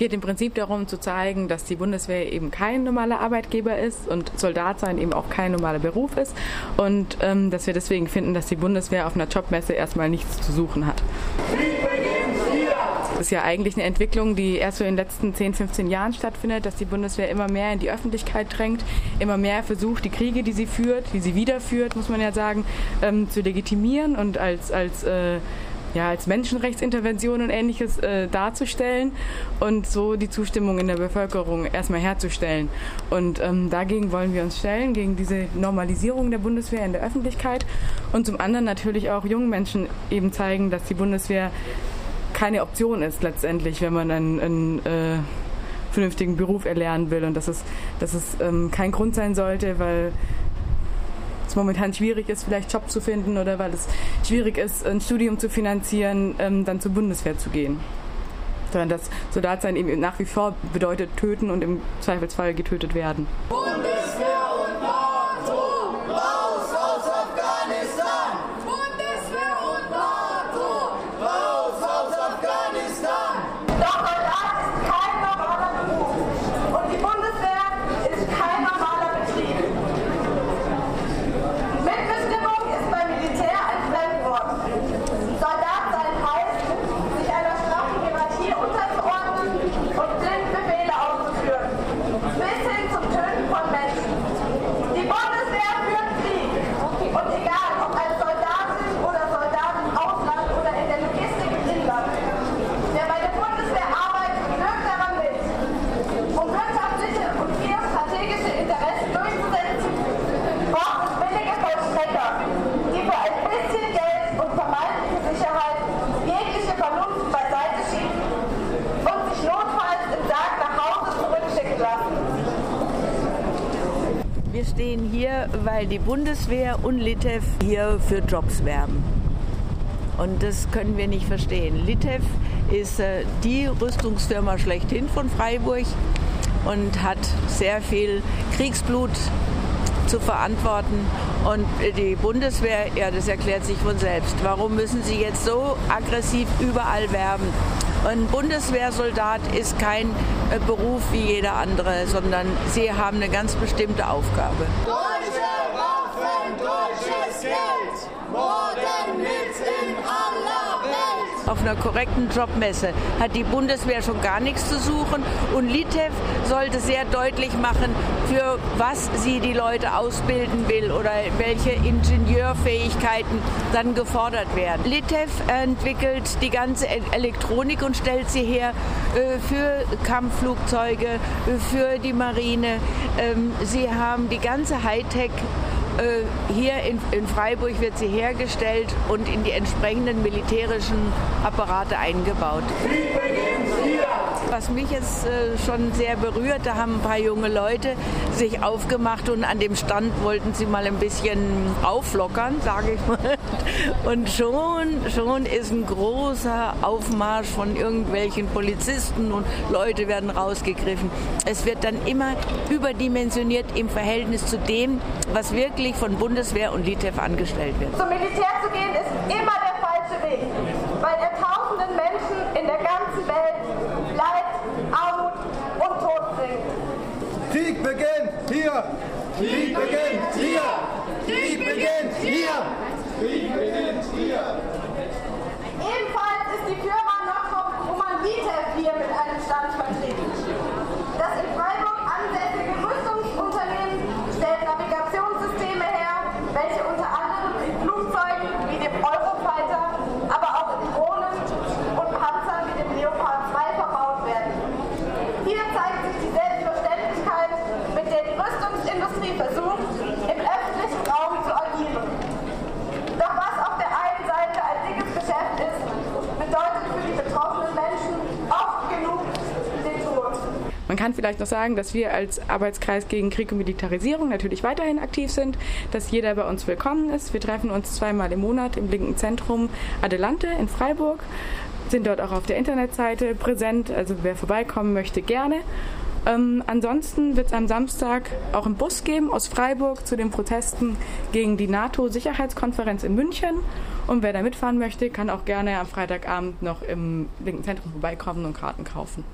geht im Prinzip darum zu zeigen, dass die Bundeswehr eben kein normaler Arbeitgeber ist und Soldat sein eben auch kein normaler Beruf ist und ähm, dass wir deswegen finden, dass die Bundeswehr auf einer Jobmesse erstmal nichts zu suchen hat. Das ist ja eigentlich eine Entwicklung, die erst so in den letzten 10, 15 Jahren stattfindet, dass die Bundeswehr immer mehr in die Öffentlichkeit drängt, immer mehr versucht, die Kriege, die sie führt, die sie wiederführt, muss man ja sagen, ähm, zu legitimieren und als, als äh, ja, als Menschenrechtsintervention und ähnliches äh, darzustellen und so die Zustimmung in der Bevölkerung erstmal herzustellen. Und ähm, dagegen wollen wir uns stellen, gegen diese Normalisierung der Bundeswehr in der Öffentlichkeit und zum anderen natürlich auch jungen Menschen eben zeigen, dass die Bundeswehr keine Option ist letztendlich, wenn man einen, einen äh, vernünftigen Beruf erlernen will und dass es, dass es ähm, kein Grund sein sollte, weil es momentan schwierig ist, vielleicht Job zu finden oder weil es schwierig ist, ein Studium zu finanzieren, ähm, dann zur Bundeswehr zu gehen. Sondern dass Soldatsein eben nach wie vor bedeutet töten und im Zweifelsfall getötet werden. Bundeswehr! Stehen hier, weil die Bundeswehr und Litev hier für Jobs werben. Und das können wir nicht verstehen. Litev ist äh, die Rüstungsfirma schlechthin von Freiburg und hat sehr viel Kriegsblut zu verantworten. Und die Bundeswehr, ja, das erklärt sich von selbst. Warum müssen sie jetzt so aggressiv überall werben? Ein Bundeswehrsoldat ist kein äh, Beruf wie jeder andere, sondern sie haben eine ganz bestimmte Aufgabe. Deutsche Auf einer korrekten Jobmesse hat die Bundeswehr schon gar nichts zu suchen und Litev sollte sehr deutlich machen, für was sie die Leute ausbilden will oder welche Ingenieurfähigkeiten dann gefordert werden. Litev entwickelt die ganze Elektronik und stellt sie her äh, für Kampfflugzeuge, äh, für die Marine. Ähm, sie haben die ganze Hightech hier in, in, Freiburg wird sie hergestellt und in die entsprechenden militärischen Apparate eingebaut. Was mich jetzt äh, schon sehr berührt, da haben ein paar junge Leute sich aufgemacht und an dem Stand wollten sie mal ein bisschen auflockern, sage ich mal. Und schon, schon ist ein großer Aufmarsch von irgendwelchen Polizisten und Leute werden rausgegriffen. Es wird dann immer überdimensioniert im Verhältnis zu dem, was wirklich von Bundeswehr und Litev angestellt wird. Zum Militär zu gehen ist immer der falsche Weg, weil er tausenden Menschen in der ganzen Welt Leid, Armut und Tod bringt. Krieg beginnt hier! Krieg beginnt hier! Krieg beginnt hier! Krieg beginnt hier! Ebenfalls ist die Firma Nordrop Roman Litev hier mit einem Stand vertreten. Das in Freiburg ansässige Rüstungsunternehmen stellt Navigationssysteme her, welche unter anderem in Flugzeugen wie dem Eurofighter, aber auch in Drohnen und Panzern wie dem Leopard 2 verbaut werden. Hier zeigt sich die Selbstverständlichkeit, mit der die Rüstungsindustrie versucht, im öffentlichen Raum zu agieren. Doch was auf der einen Seite ein dickes Geschäft ist, bedeutet für die betroffenen Menschen oft genug man kann vielleicht noch sagen, dass wir als Arbeitskreis gegen Krieg und Militarisierung natürlich weiterhin aktiv sind, dass jeder bei uns willkommen ist. Wir treffen uns zweimal im Monat im linken Zentrum Adelante in Freiburg, sind dort auch auf der Internetseite präsent. Also wer vorbeikommen möchte, gerne. Ähm, ansonsten wird es am Samstag auch einen Bus geben aus Freiburg zu den Protesten gegen die NATO-Sicherheitskonferenz in München. Und wer da mitfahren möchte, kann auch gerne am Freitagabend noch im linken Zentrum vorbeikommen und Karten kaufen.